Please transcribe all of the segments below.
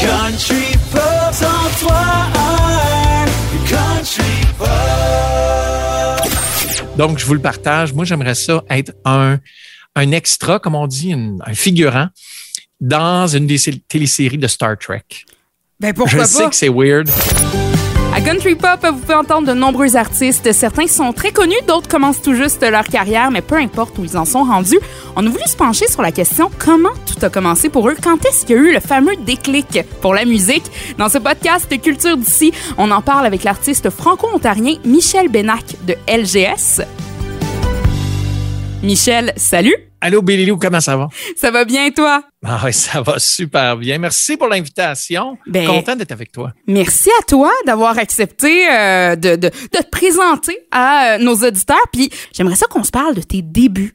Country Pop, sans toi, Country Pop. Donc, je vous le partage. Moi, j'aimerais ça être un, un extra, comme on dit, une- un figurant dans une des sé- téléséries de Star Trek. Ben Je pourquoi sais pas? que c'est weird. À Country Pop, vous pouvez entendre de nombreux artistes. Certains sont très connus, d'autres commencent tout juste leur carrière, mais peu importe où ils en sont rendus, on a voulu se pencher sur la question comment tout a commencé pour eux? Quand est-ce qu'il y a eu le fameux déclic pour la musique? Dans ce podcast Culture d'ici, on en parle avec l'artiste franco-ontarien Michel Benac de LGS. Michel, salut! Allô, Billy comment ça va? Ça va bien, toi? Ah oui, ça va super bien. Merci pour l'invitation. Ben- Content d'être avec toi. Merci à toi d'avoir accepté euh, de, de, de te présenter à euh, nos auditeurs. Puis j'aimerais ça qu'on se parle de tes débuts.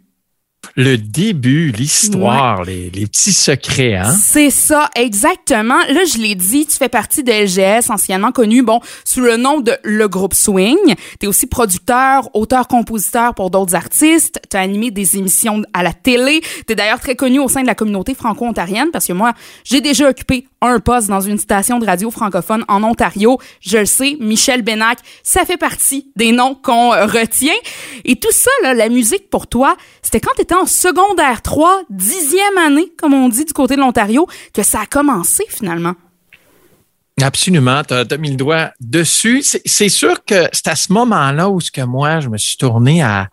Le début, l'histoire, les, les petits secrets, hein? C'est ça, exactement. Là, je l'ai dit, tu fais partie de LGS, anciennement connu, bon, sous le nom de Le Groupe Swing. Tu es aussi producteur, auteur-compositeur pour d'autres artistes. Tu as animé des émissions à la télé. Tu es d'ailleurs très connu au sein de la communauté franco-ontarienne parce que moi, j'ai déjà occupé un poste dans une station de radio francophone en Ontario. Je le sais, Michel Benac, ça fait partie des noms qu'on retient. Et tout ça, là, la musique pour toi, c'était quand tu secondaire 3, dixième année, comme on dit du côté de l'Ontario, que ça a commencé finalement. Absolument, tu as, mis le doigt dessus. C'est sûr que c'est à ce moment-là où ce que moi, je me suis tourné à,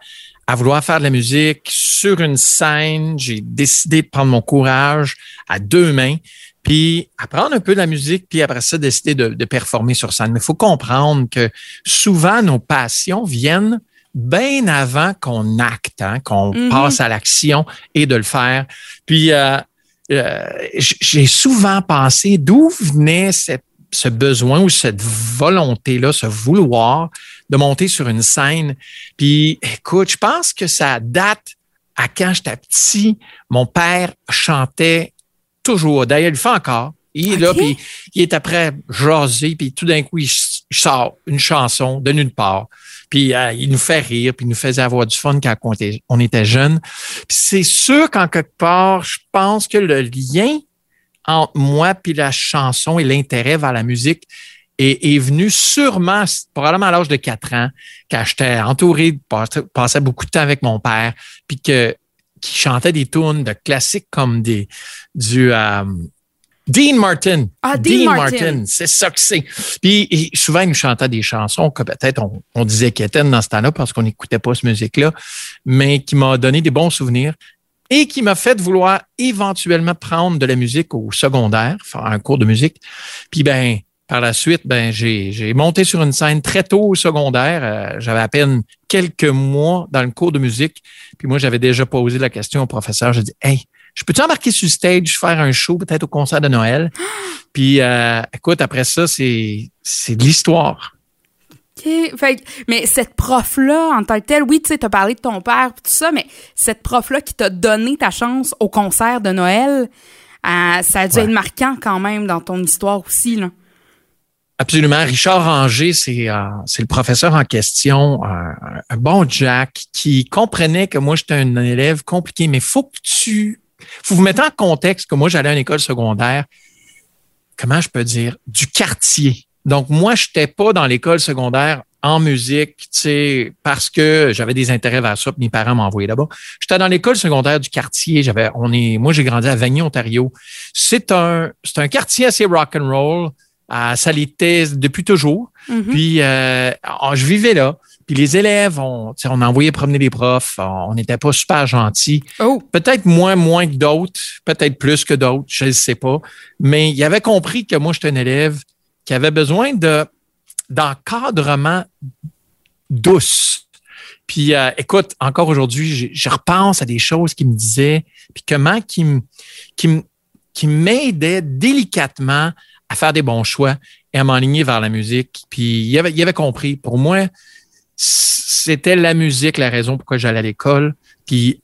à vouloir faire de la musique sur une scène. J'ai décidé de prendre mon courage à deux mains, puis apprendre un peu de la musique, puis après ça, décider de, de performer sur scène. Mais il faut comprendre que souvent, nos passions viennent bien avant qu'on acte, hein, qu'on Mhm. passe à l'action et de le faire. Puis, euh, euh, j'ai souvent pensé d'où venait cette, ce besoin ou cette volonté-là, ce vouloir de monter sur une scène. Puis, écoute, je pense que ça date à quand j'étais petit. Mon père chantait toujours. D'ailleurs, il le fait encore. Il est là, puis il est après jaser, puis tout d'un coup, il, il sort une chanson de nulle part. Puis euh, il nous fait rire, puis il nous faisait avoir du fun quand on était, on était jeunes. Puis c'est sûr qu'en quelque part, je pense que le lien entre moi puis la chanson et l'intérêt vers la musique est, est venu sûrement, probablement à l'âge de 4 ans, quand j'étais entouré, passais beaucoup de temps avec mon père, puis que qui chantait des tunes de classiques comme des du euh, Dean Martin. Ah, Dean Martin. c'est ça que c'est. Puis souvent, il nous chantait des chansons que peut-être on, on disait qu'elles étaient dans ce temps-là parce qu'on n'écoutait pas cette musique-là, mais qui m'a donné des bons souvenirs et qui m'a fait vouloir éventuellement prendre de la musique au secondaire, faire un cours de musique. Puis ben, par la suite, ben j'ai j'ai monté sur une scène très tôt au secondaire. Euh, J'avais à peine quelques mois dans le cours de musique. Puis moi, j'avais déjà posé la question au professeur. J'ai dit, hey, je peux-tu embarquer sur stage, faire un show peut-être au concert de Noël? Puis euh, écoute, après ça, c'est c'est de l'histoire. OK. Fait mais cette prof-là, en tant que telle, oui, tu sais, t'as parlé de ton père, tout ça, mais cette prof-là qui t'a donné ta chance au concert de Noël, euh, ça a dû Ouais. être marquant quand même dans ton histoire aussi, là. Absolument. Richard Ranger, c'est euh, c'est le professeur en question, un, un bon Jack qui comprenait que moi, j'étais un élève compliqué, mais faut que tu... faut vous mettre en contexte que moi, j'allais à une école secondaire, comment je peux dire, du quartier. Donc, moi, je n'étais pas dans l'école secondaire en musique, tu sais, parce que j'avais des intérêts vers ça, puis mes parents m'envoyaient là-bas. J'étais dans l'école secondaire du quartier. J'avais, on est, moi, j'ai grandi à Vanier, Ontario. C'est un, c'est un quartier assez rock and roll. Ça l'était depuis toujours. Mhm. Puis euh, je vivais là. Puis les élèves, on, on envoyait promener les profs. On n'était pas super gentils. Oh, Peut-être moins, moins que d'autres, peut-être plus que d'autres, je ne sais pas. Mais il avait compris que moi, j'étais un élève qui avait besoin de d'encadrement douce. Puis euh, écoute, encore aujourd'hui, je, repense à des choses qu'il me disait, puis comment qu'il me- m'aidait délicatement à faire des bons choix et à m'enligner vers la musique. Puis il avait, il avait compris. Pour moi, c'était la musique la raison pourquoi j'allais à l'école. Puis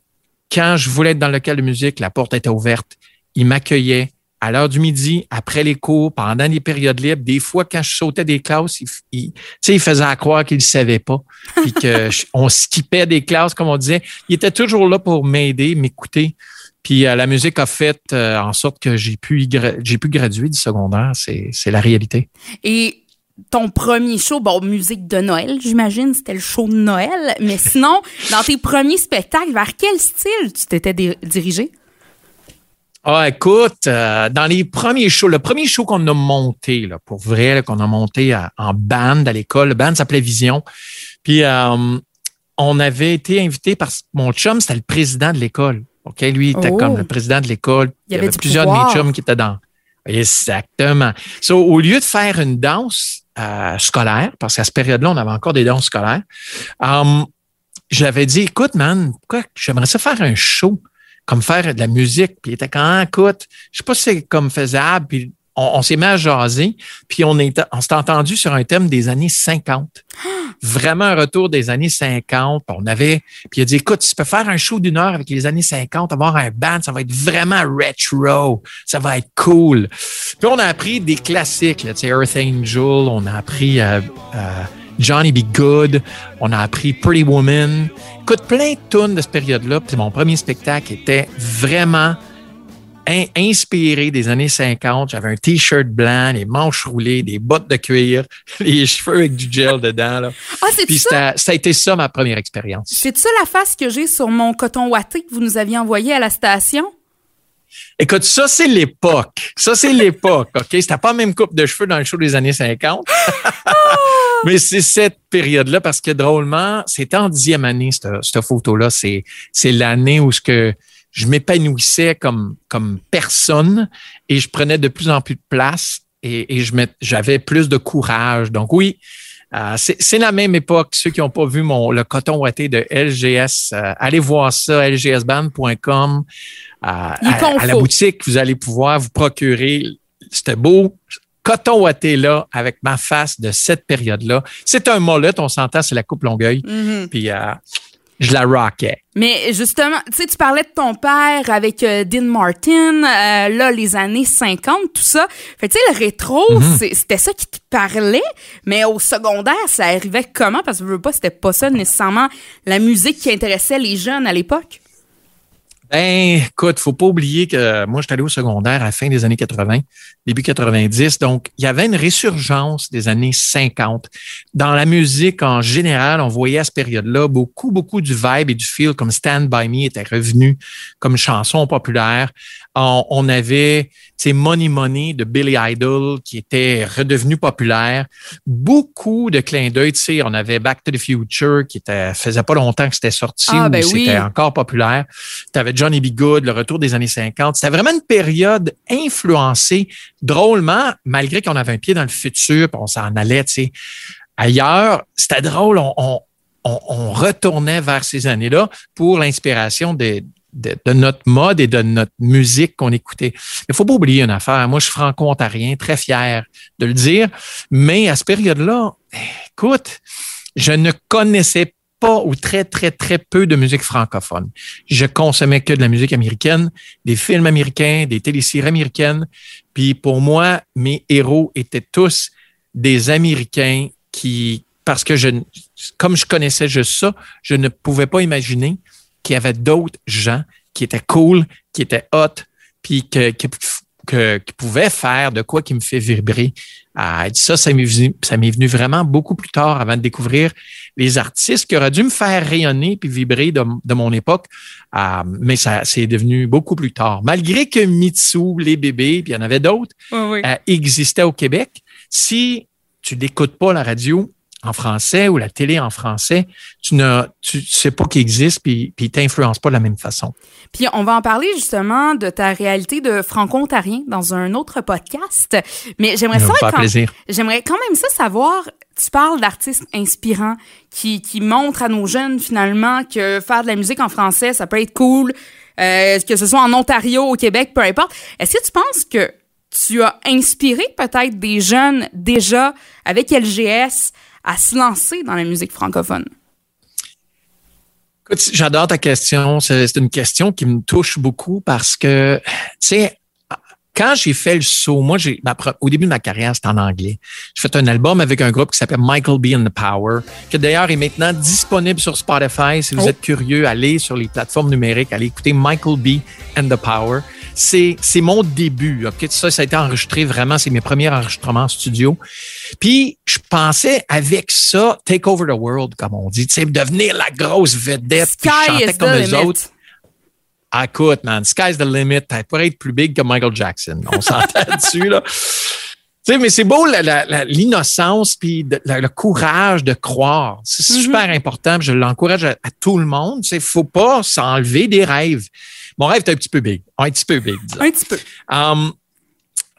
quand je voulais être dans le local de musique, la porte était ouverte. Il m'accueillait à l'heure du midi, après les cours, pendant les périodes libres. Des fois, quand je sautais des classes, il, il, tu sais, il faisait à croire qu'il ne savait pas. Puis que je- on skippait des classes, comme on disait. Il était toujours là pour m'aider, m'écouter. Puis euh, la musique a fait euh, en sorte que j'ai pu, j'ai pu graduer du secondaire. C'est, c'est la réalité. Et ton premier show, bon, musique de Noël, j'imagine, c'était le show de Noël. Mais sinon, dans tes premiers spectacles, vers quel style tu t'étais dirigé? Ah, écoute, euh, dans les premiers shows, le premier show qu'on a monté, là, pour vrai, qu'on a monté en band à l'école, le band s'appelait Vision. Puis euh, on avait été invité par mon chum, c'était le président de l'école. OK, lui, il était Oh. comme le président de l'école. Il y avait plusieurs de mes chums qui étaient dans. Exactement. So, au lieu de faire une danse euh, scolaire, parce qu'à cette période-là, on avait encore des danses scolaires, euh, j'avais dit, écoute, man, j'aimerais ça faire un show, comme faire de la musique. Puis il était quand, ah, écoute, je sais pas si c'est comme faisable. On, on s'est mis à jaser, puis on, est, s'est entendu sur un thème des années 50. Vraiment un retour des années 50. Puis On avait, puis il a dit, écoute, tu peux faire un show d'une heure avec les années 50, avoir un band, ça va être vraiment retro, ça va être cool. Puis on a appris des classiques, là, Earth Angel, on a appris euh, euh, Johnny Be Good, on a appris Pretty Woman. Écoute, plein de tunes de cette période-là. Mon premier spectacle était vraiment in- inspiré des années 50. J'avais un T-shirt blanc, les manches roulées, des bottes de cuir, les cheveux avec du gel dedans. Là. Ah, c'est Puis ça? a été ça ma première expérience. C'est ça la face que j'ai sur mon coton ouaté que vous nous aviez envoyé à la station? Écoute, ça, c'est l'époque. Ça, c'est l'époque, OK? C'était pas la même coupe de cheveux dans le show des années 50. Mais c'est cette période-là parce que drôlement, c'était en dixième année, cette, cette photo-là. C'est, c'est l'année où ce que je m'épanouissais comme, comme personne et je prenais de plus en plus de place et, et j'avais plus de courage. Donc oui, euh, c'est, c'est la même époque. Ceux qui n'ont pas vu mon, le coton ouaté de LGS, euh, allez voir ça, lgsband.com. Euh, à, la boutique, vous allez pouvoir vous procurer ce beau coton ouaté-là avec ma face de cette période-là. C'est un mollet, on s'entend, c'est la coupe Longueuil. Mhm. Puis euh, je la rockais. Mais justement, tu sais, tu parlais de ton père avec euh, Dean Martin, euh, là, les années 50, tout ça. Fait tu sais, le rétro, Mhm. c'était ça qui te parlait, mais au secondaire, ça arrivait comment? Parce que je veux pas, c'était pas ça nécessairement la musique qui intéressait les jeunes à l'époque. Ben, écoute, faut pas oublier que moi, je suis allé au secondaire à la fin des années 80, début 90. Donc, il y avait une résurgence des années 50. Dans la musique en général, on voyait à cette période-là beaucoup, beaucoup du vibe et du feel, comme Stand By Me était revenu comme chanson populaire. On, on avait, sais, Money Money de Billy Idol qui était redevenu populaire. Beaucoup de clins d'œil, tu sais, on avait Back to the Future qui était, faisait pas longtemps que c'était sorti Ah, ou ben oui. c'était encore populaire. Tu avais Johnny B. Good, le retour des années 50. C'était vraiment une période influencée drôlement, malgré qu'on avait un pied dans le futur, puis on s'en allait, tu sais, ailleurs. C'était drôle, on, on, on- on retournait vers ces années-là pour l'inspiration de, de, notre mode et de notre musique qu'on écoutait. Il faut pas oublier une affaire. Moi, je suis franco-ontarien, très fier de le dire, mais à cette période-là, écoute, je ne connaissais pas ou très, très, très peu de musique francophone. Je consommais que de la musique américaine, des films américains, des téléséries américaines. Puis pour moi, mes héros étaient tous des Américains qui, parce que je, comme je connaissais juste ça, je ne pouvais pas imaginer qu'il y avait d'autres gens qui étaient cool, qui étaient hot, puis que, que, que- qui pouvaient faire de quoi qui me fait vibrer. Ah, ça, ça m'est venu, vraiment beaucoup plus tard avant de découvrir les artistes qui auraient dû me faire rayonner puis vibrer de, de mon époque. Ah, mais ça, c'est devenu beaucoup plus tard. Malgré que Mitsu, les bébés, puis il y en avait d'autres, Oui, oui. euh, existait au Québec. Si tu n'écoutes pas la radio en français ou la télé en français, tu ne tu sais pas qu'il existe puis puis t'influence pas de la même façon. Puis on va en parler justement de ta réalité de franco-ontarien dans un autre podcast. Mais j'aimerais Ça quand- plaisir. J'aimerais quand même ça savoir. Tu parles d'artistes inspirants qui, qui montrent à nos jeunes finalement que faire de la musique en français, ça peut être cool, euh, que ce soit en Ontario, au Québec, peu importe. Est-ce que tu penses que tu as inspiré peut-être des jeunes déjà avec LGS à se lancer dans la musique francophone? Écoute, j'adore ta question. C'est une question qui me touche beaucoup parce que, tu sais, quand j'ai fait le saut, moi, j'ai au début de ma carrière, c'était en anglais. J'ai fait un album avec un groupe qui s'appelle Michael B and the Power, qui d'ailleurs est maintenant disponible sur Spotify. Si vous Oh. êtes curieux, allez sur les plateformes numériques, allez écouter Michael B and the Power. C'est c'est mon début. Ok, ça, ça a été enregistré vraiment. C'est mes premiers enregistrements en studio. Puis je pensais avec ça, take over the world, comme on dit, devenir la grosse vedette. puis Sky chantais is comme limit. autres. Ah, écoute, man, sky's the limit. Elle pourrait être plus big que Michael Jackson. On s'entend dessus, là. Tu sais, mais c'est beau l'innocence puis la- le courage de croire. C'est super important. puis Je l'encourage à, à tout le monde. Il faut pas s'enlever des rêves. Mon rêve est un petit peu big. Un petit peu big, disons. Un petit peu. Um,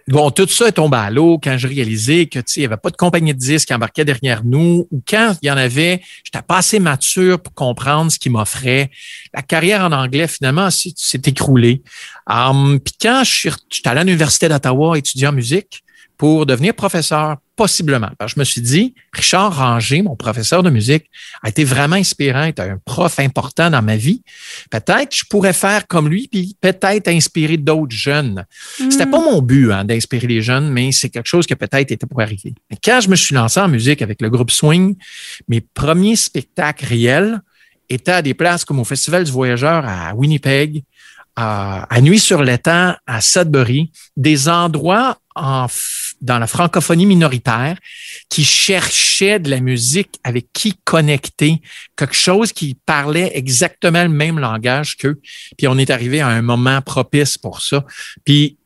bon, tout ça est tombé à l'eau quand je réalisais que, tu sais, il n'y avait pas de compagnie de disques qui embarquait derrière nous ou quand il y en avait, j'étais pas assez mature pour comprendre ce qu'ils m'offraient. La carrière en anglais, finalement, s'est s'est écroulée. Um, Puis quand je suis, j'étais allé à l'Université d'Ottawa étudier en musique pour devenir professeur, possiblement. Parce que je me suis dit, Richard Ranger, mon professeur de musique, a été vraiment inspirant, est un prof important dans ma vie. Peut-être je pourrais faire comme lui, puis peut-être inspirer d'autres jeunes. C'était pas mon but hein, d'inspirer les jeunes, mais c'est quelque chose que peut-être était pour arriver. Mais quand je me suis lancé en musique avec le groupe Swing, mes premiers spectacles réels étaient à des places comme au Festival du Voyageur à Winnipeg, à, à Nuit sur l'étang, à Sudbury, des endroits en, dans la francophonie minoritaire qui cherchaient de la musique avec qui connecter, quelque chose qui parlait exactement le même langage qu'eux. Puis on est arrivé à un moment propice pour ça. Puis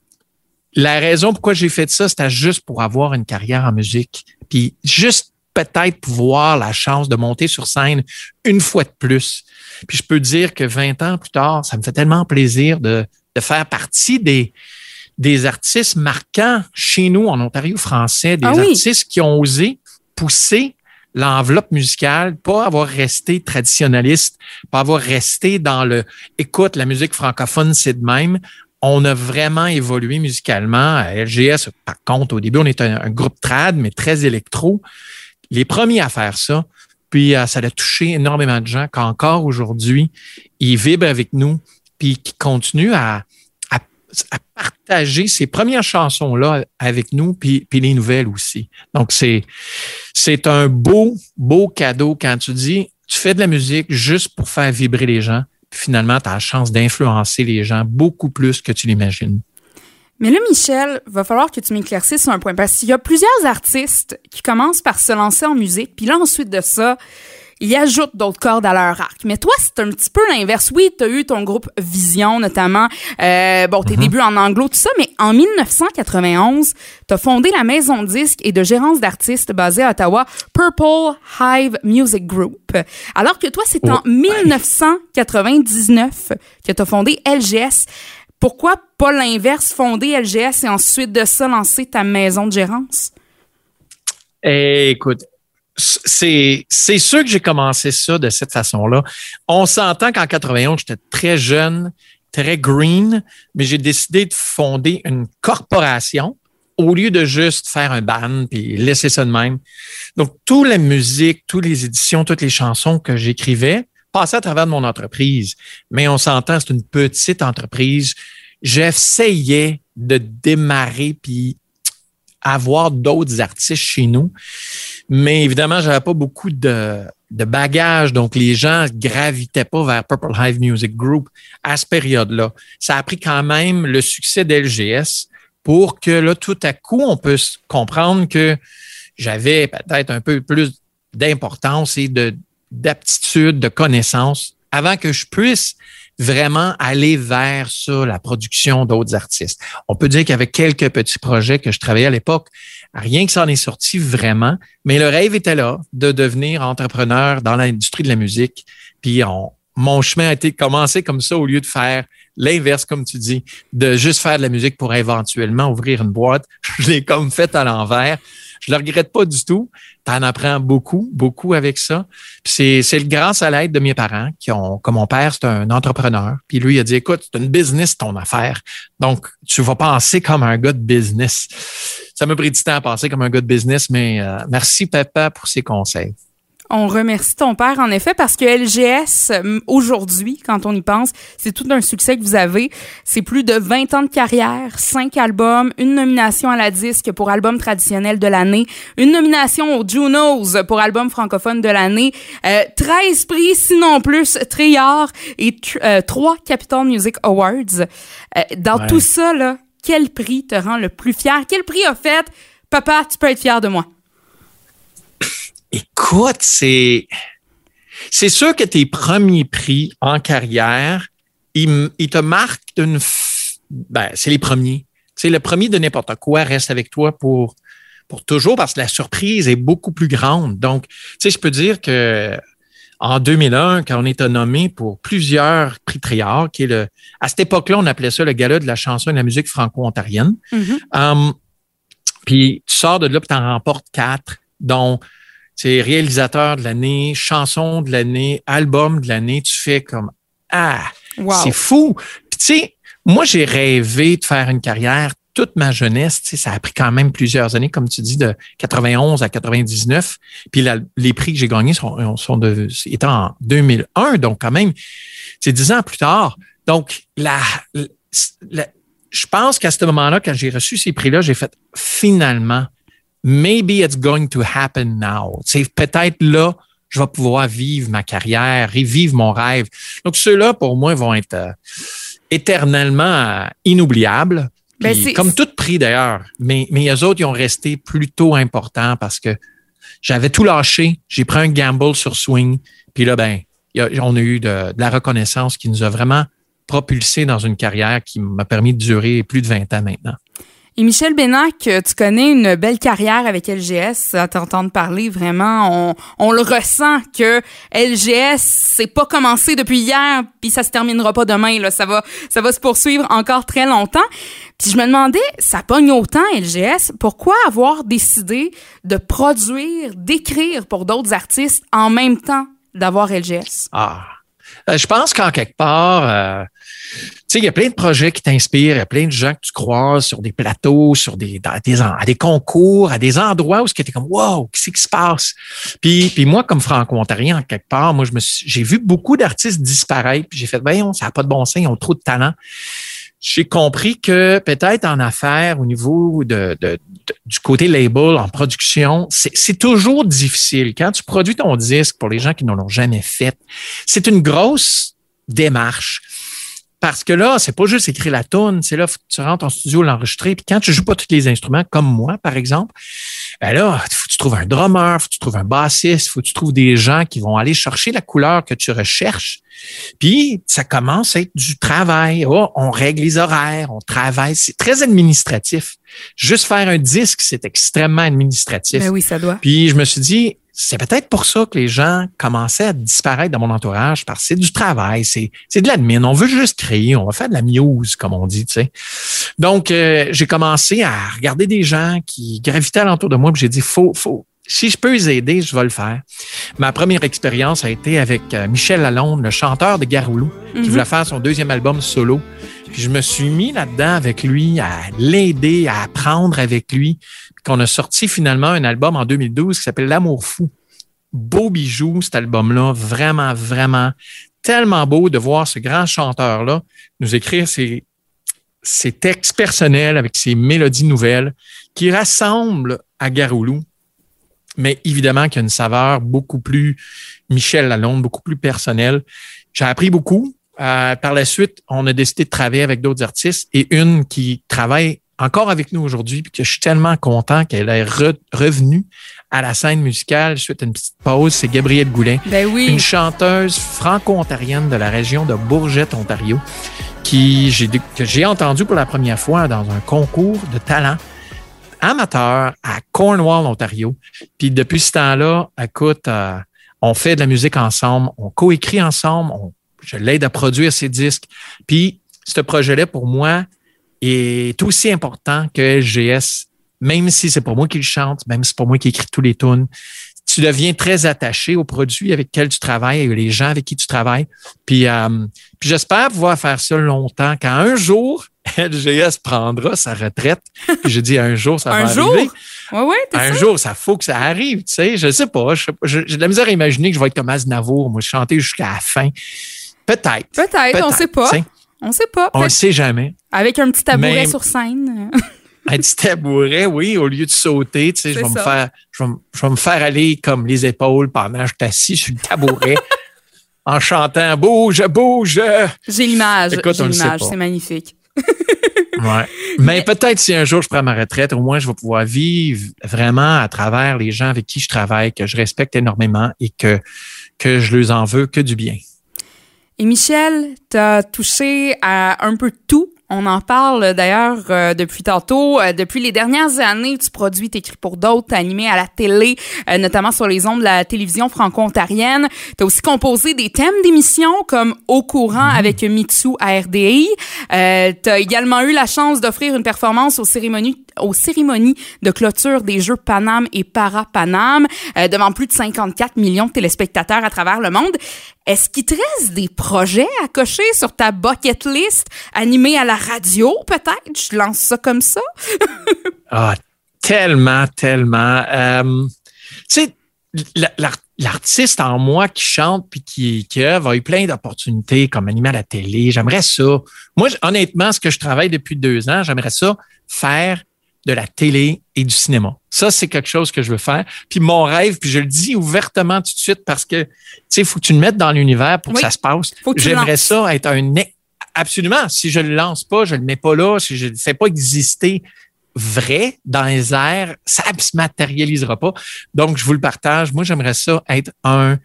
la raison pourquoi j'ai fait ça, c'était juste pour avoir une carrière en musique. Puis juste peut-être pouvoir la chance de monter sur scène une fois de plus. Puis je peux dire que 20 ans plus tard, ça me fait tellement plaisir de, de faire partie des, des artistes marquants chez nous en Ontario français, des Ah oui. artistes qui ont osé pousser l'enveloppe musicale, pas avoir resté traditionnaliste, pas avoir resté dans le écoute, la musique francophone, c'est de même. On a vraiment évolué musicalement. À LGS, par contre, au début, on était un, un groupe trad, mais très électro. Les premiers à faire ça, puis euh, ça a touché énormément de gens qu'encore aujourd'hui, ils vibrent avec nous, puis qui continuent à, à, partager ces premières chansons-là avec nous, puis, les nouvelles aussi. Donc, c'est, c'est un beau, beau cadeau quand tu dis, tu fais de la musique juste pour faire vibrer les gens, puis finalement, tu as la chance d'influencer les gens beaucoup plus que tu l'imagines. Mais là, Michel, va falloir que tu m'éclaircisses sur un point. Parce qu'il y a plusieurs artistes qui commencent par se lancer en musique, puis là, ensuite de ça, ils ajoutent d'autres cordes à leur arc. Mais toi, c'est un petit peu l'inverse. Oui, tu as eu ton groupe Vision, notamment, euh, bon, tes débuts en anglo, tout ça, mais en 1991, tu as fondé la maison de disques et de gérance d'artistes basée à Ottawa, Purple Hive Music Group. Alors que toi, c'est en Ouais. 1999 que tu as fondé LGS. Pourquoi pas l'inverse, fonder LGS et ensuite de ça lancer ta maison de gérance? Eh, écoute, c'est sûr que j'ai commencé ça de cette façon-là. On s'entend qu'en 91, j'étais très jeune, très green, mais j'ai décidé de fonder une corporation au lieu de juste faire un band puis laisser ça de même. Donc, toute la musique, toutes les éditions, toutes les chansons que j'écrivais passaient à travers de mon entreprise. Mais on s'entend, c'est une petite entreprise. J'essayais de démarrer puis avoir d'autres artistes chez nous. Mais évidemment, j'avais pas beaucoup de, de bagages, donc les gens gravitaient pas vers Purple Hive Music Group à cette période-là. Ça a pris quand même le succès d'LGS pour que là, tout à coup, on puisse comprendre que j'avais peut-être un peu plus d'importance et de d'aptitude, de connaissances avant que je puisse vraiment aller vers ça, la production d'autres artistes. On peut dire qu'avec quelques petits projets que je travaillais à l'époque, rien que ça en est sorti vraiment, mais le rêve était là de devenir entrepreneur dans l'industrie de la musique. Puis on, mon chemin a été commencé comme ça au lieu de faire l'inverse, comme tu dis, de juste faire de la musique pour éventuellement ouvrir une boîte. Je l'ai comme fait à l'envers. Je le regrette pas du tout. Tu en apprends beaucoup, beaucoup avec ça. C'est, grâce à l'aide de mes parents qui ont, comme mon père, c'est un entrepreneur. Puis lui, il a dit, écoute, c'est une business ton affaire. Donc, tu vas penser comme un gars de business. Ça m'a pris du temps à penser comme un gars de business, mais euh, merci papa pour ses conseils. On remercie ton père, en effet, parce que LGS, aujourd'hui, quand on y pense, c'est tout un succès que vous avez. C'est plus de 20 ans de carrière, 5 albums, une nomination à la disque pour album traditionnel de l'année, une nomination aux Junos pour album francophone de l'année, euh, 13 prix, sinon plus, Triard et euh, 3 Capital Music Awards. Euh, dans Ouais. tout ça, là, quel prix te rend le plus fier? Quel prix a fait « Papa, tu peux être fier de moi » Écoute, c'est c'est sûr que tes premiers prix en carrière, ils, ils te marquent d'une f- ben, c'est les premiers. Sais, le premier de n'importe quoi reste avec toi pour pour toujours parce que la surprise est beaucoup plus grande. Donc, tu sais, je peux dire que en 2001, quand on était nommé pour plusieurs prix Triard, qui est le, à cette époque-là, on appelait ça le gala de la chanson et de la musique franco-ontarienne. Mhm. Um, puis tu sors de là, puis tu en remportes quatre, dont c'est réalisateur de l'année, chanson de l'année, album de l'année. Tu fais comme Ah, Wow. c'est fou. Puis tu sais, moi, j'ai rêvé de faire une carrière toute ma jeunesse. Tu sais, ça a pris quand même plusieurs années, comme tu dis, de 91 à 99. Puis la- les prix que j'ai gagnés sont, sont de, étaient en 2001, donc quand même, c'est dix ans plus tard. Donc, la, la- je pense qu'à ce moment-là, quand j'ai reçu ces prix-là, j'ai fait finalement, maybe it's going to happen now. C'est peut-être là, je vais pouvoir vivre ma carrière et vivre mon rêve. Donc, ceux-là, pour moi, vont être euh, éternellement euh, inoubliables. Ben, Puis comme tout prix d'ailleurs, mais, mais eux autres, ils ont resté plutôt importants parce que j'avais tout lâché. J'ai pris un gamble sur swing. Puis là, ben, a- on a eu de, de la reconnaissance qui nous a vraiment propulsé dans une carrière qui m'a permis de durer plus de 20 ans maintenant. Et Michel Bénac, euh, tu connais une belle carrière avec LGS. À t'entendre parler, vraiment, on, on le ressent que LGS, c'est pas commencé depuis hier, puis ça se terminera pas demain. Là, ça va, ça va se poursuivre encore très longtemps. Puis je me demandais, ça pogne autant LGS, pourquoi avoir décidé de produire, d'écrire pour d'autres artistes en même temps d'avoir LGS? Ah. Euh, je pense qu'en quelque part, euh, sais, il y a plein de projets qui t'inspirent, il y a plein de gens que tu croises sur des plateaux, sur des, dans des à des concours, à des endroits où tu es comme Wow, qu'est-ce qui se passe? Puis, puis moi, comme franco-ontarien, en quelque part, moi, je me j'ai vu beaucoup d'artistes disparaître, puis j'ai fait, voyons, ça n'a pas de bon sens, ils ont trop de talent. J'ai compris que peut-être en affaires, au niveau de, de- de- du côté label, en production, c'est toujours difficile. Quand tu produis ton disque, pour les gens qui ne l'ont jamais fait, c'est une grosse démarche. Parce que là, c'est pas juste écrire la tune, c'est là, faut que tu rentres en studio, l'enregistrer. Puis quand tu joues pas tous les instruments, comme moi, par exemple, ben là, faut que tu trouves un drummer, faut que tu trouves un bassiste, faut que tu trouves des gens qui vont aller chercher la couleur que tu recherches. Puis ça commence à être du travail. Oh, on règle les horaires, on travaille. C'est très administratif. Juste faire un disque, c'est extrêmement administratif. Ben oui, ça doit. Puis je me suis dit, c'est peut-être pour ça que les gens commençaient à disparaître dans mon entourage, parce que c'est du travail, c'est, c'est de l'admin. On veut juste créer, on va faire de la muse, comme on dit, tu sais. Donc, euh, j'ai commencé à regarder des gens qui gravitaient alentour de moi, puis j'ai dit, faut, faut, si je peux les aider, je vais le faire. Ma première expérience a été avec euh, Michel Lalonde, le chanteur de Garoulou, qui Mhm. voulait faire son deuxième album solo. Je me suis mis là-dedans avec lui, à l'aider, à apprendre avec lui. Qu'on a sorti finalement un album en 2012 qui s'appelle L'amour fou. Beau bijou, cet album-là. Vraiment, vraiment tellement beau de voir ce grand chanteur-là nous écrire ses, ses textes personnels avec ses mélodies nouvelles qui rassemblent à Garoulou. Mais évidemment qu'il y a une saveur beaucoup plus Michel Lalonde, beaucoup plus personnelle. J'ai appris beaucoup. Euh, par la suite, on a décidé de travailler avec d'autres artistes et une qui travaille encore avec nous aujourd'hui, puis que je suis tellement content qu'elle est re- revenue à la scène musicale suite à une petite pause, c'est Gabrielle Goulet, Ben oui. une chanteuse franco-ontarienne de la région de Bourgette, Ontario, qui j'ai que j'ai entendu pour la première fois dans un concours de talent amateur à Cornwall, Ontario. Puis depuis ce temps-là, écoute, euh, on fait de la musique ensemble, on coécrit ensemble, on, je l'aide à produire ses disques. Puis ce projet-là, pour moi, est aussi important que LGS, même si c'est pas moi qui le chante, même si c'est pas moi qui écris tous les tunes. Tu deviens très attaché aux produits avec lesquels tu travailles et les gens avec qui tu travailles. Puis, euh, puis j'espère pouvoir faire ça longtemps. Quand un jour, LGS prendra sa retraite, puis je dis un jour, ça Un va jour? arriver. Ouais, ouais, Un ça? jour, ça faut que ça arrive, tu sais. Je sais pas. J'ai de la misère à imaginer que je vais être comme Aznavour, moi, chanter jusqu'à la fin. Peut-être. Peut-être, on sait pas. On sait pas. On Peut-être sait jamais. Avec un petit tabouret sur scène. Un petit tabouret, oui, au lieu de sauter, tu sais, je vais me faire, je vais, me- je vais me faire aller comme les épaules pendant que je suis assis sur le tabouret en chantant bouge, bouge. J'ai l'image. Écoute, J'ai l'image. C'est magnifique. Ouais. Mais peut-être si un jour je prends ma retraite, au moins je vais pouvoir vivre vraiment à travers les gens avec qui je travaille, que je respecte énormément et que, que je leur en veux que du bien. Et Michel, t'as touché à un peu tout. On en parle d'ailleurs euh, depuis tantôt. Euh, depuis les dernières années, tu produis, t'écris pour d'autres, t'as animé à la télé, euh, notamment sur les ondes de la télévision franco-ontarienne. T'as aussi composé des thèmes d'émissions comme Au courant avec Mitsu à RDI. Euh, t'as également eu la chance d'offrir une performance aux cérémonies, aux cérémonies de clôture des Jeux Panam et Para-Panam euh, devant plus de 54 millions de téléspectateurs à travers le monde. Est-ce qu'il te reste des projets à cocher sur ta bucket list, animés à la radio, peut-être? Je lance ça comme ça. Ah, tellement, tellement. Euh, tu sais, la- l'ar- l'artiste en moi qui chante puis qui, qui œuvre a eu plein d'opportunités comme animé à la télé. J'aimerais ça. Moi, honnêtement, ce que je travaille depuis deux ans, j'aimerais ça faire de la télé et du cinéma. Ça, c'est quelque chose que je veux faire. Puis mon rêve, puis je le dis ouvertement tout de suite parce que, tu sais, il faut que tu le mettes dans l'univers pour Oui. que ça se passe. J'aimerais ça être un... Absolument. Si je le lance pas, je le mets pas là, si je le fais pas exister vrai dans les airs, ça ne se matérialisera pas. Donc, je vous le partage. Moi, j'aimerais ça être un,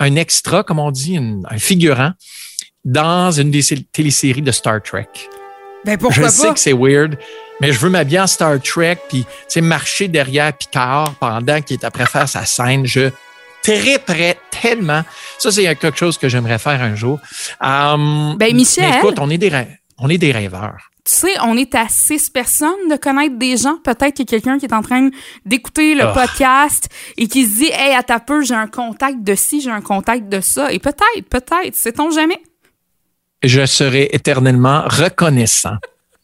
un extra, comme on dit, une- un figurant dans une des sé- téléséries de Star Trek. Ben pourquoi je sais que c'est weird, mais je veux m'habiller en Star Trek puis tu sais, marcher derrière Picard pendant qu'il est après faire sa scène. Je triperais tellement. Ça, c'est quelque chose que j'aimerais faire un jour. Euh, Ben, Michel. mais écoute, on est des, on est des rêveurs. Tu sais, on est à six personnes de connaître des gens. Peut-être qu'il y a quelqu'un qui est en train d'écouter le Ah. podcast et qui se dit, hey, à ta peu, j'ai un contact de ci, j'ai un contact de ça. Et peut-être, peut-être, sait-on jamais. Je serai éternellement reconnaissant.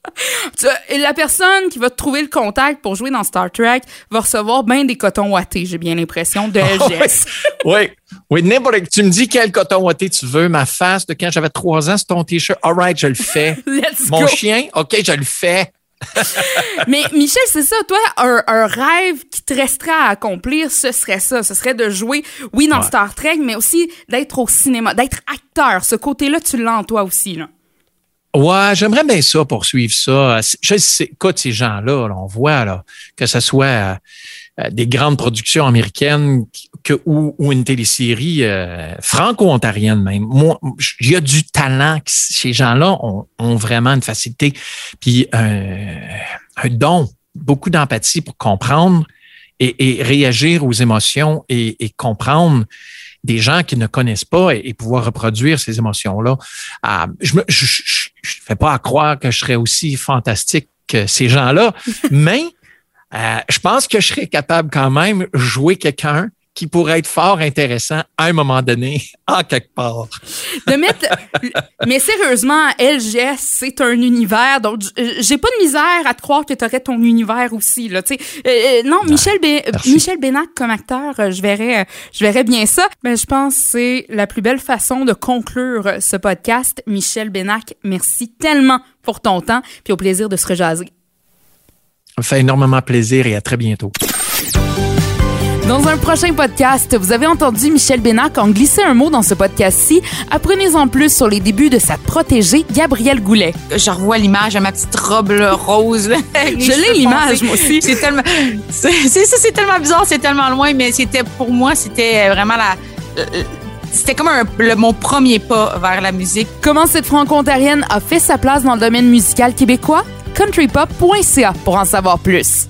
Et la personne qui va trouver le contact pour jouer dans Star Trek va recevoir bien des cotons wattés, j'ai bien l'impression, de LGS. oui, oui, n'importe. Tu me dis quel coton ouaté tu veux, ma face de quand j'avais trois ans, c'est ton t-shirt. All right, je le fais. Let's Mon go. chien, OK, je le fais. Mais Michel, c'est ça, toi, un, un rêve qui te resterait à accomplir, ce serait ça. Ce serait de jouer, oui, dans Ouais. Star Trek, mais aussi d'être au cinéma, d'être acteur. Ce côté-là, tu l'as en toi aussi, là. Ouais, j'aimerais bien ça poursuivre ça. Je sais, ces gens-là, là, on voit là, que ce soit euh, euh, des grandes productions américaines que, ou, ou une télésérie euh, franco-ontarienne même. Moi, il y a du talent. Ces gens-là ont, ont vraiment une facilité, puis un, un don, beaucoup d'empathie pour comprendre et, et réagir aux émotions et, et comprendre des gens qui ne connaissent pas et, et pouvoir reproduire ces émotions-là. Ah, je ne je, je, je fais pas à croire que je serais aussi fantastique que ces gens-là, mais euh, je pense que je serais capable quand même de jouer quelqu'un qui pourrait être fort intéressant à un moment donné, en quelque part. De mettre. mais sérieusement, LGS, c'est un univers. Donc, j- j'ai pas de misère à te croire que tu aurais ton univers aussi. Là. Euh, euh, non, Michel, Bé- merci. Michel Bénac comme acteur, euh, je verrais, euh, je verrais bien ça. Mais je pense que c'est la plus belle façon de conclure euh, ce podcast. Michel Bénac, merci tellement pour ton temps puis au plaisir de se rejaser. Ça me fait énormément plaisir et à très bientôt. Dans un prochain podcast, vous avez entendu Michel Bénac en glisser un mot dans ce podcast-ci. Apprenez-en plus sur les débuts de sa protégée, Gabrielle Goulet. je revois l'image de ma petite robe là, rose. Je l'ai l'image, moi aussi. C'est tellement, c'est bizarre, c'est tellement loin, mais c'était pour moi, c'était vraiment la, c'était comme un- le- mon premier pas vers la musique. Comment cette franco-ontarienne a fait sa place dans le domaine musical québécois? countrypop.ca pour en savoir plus.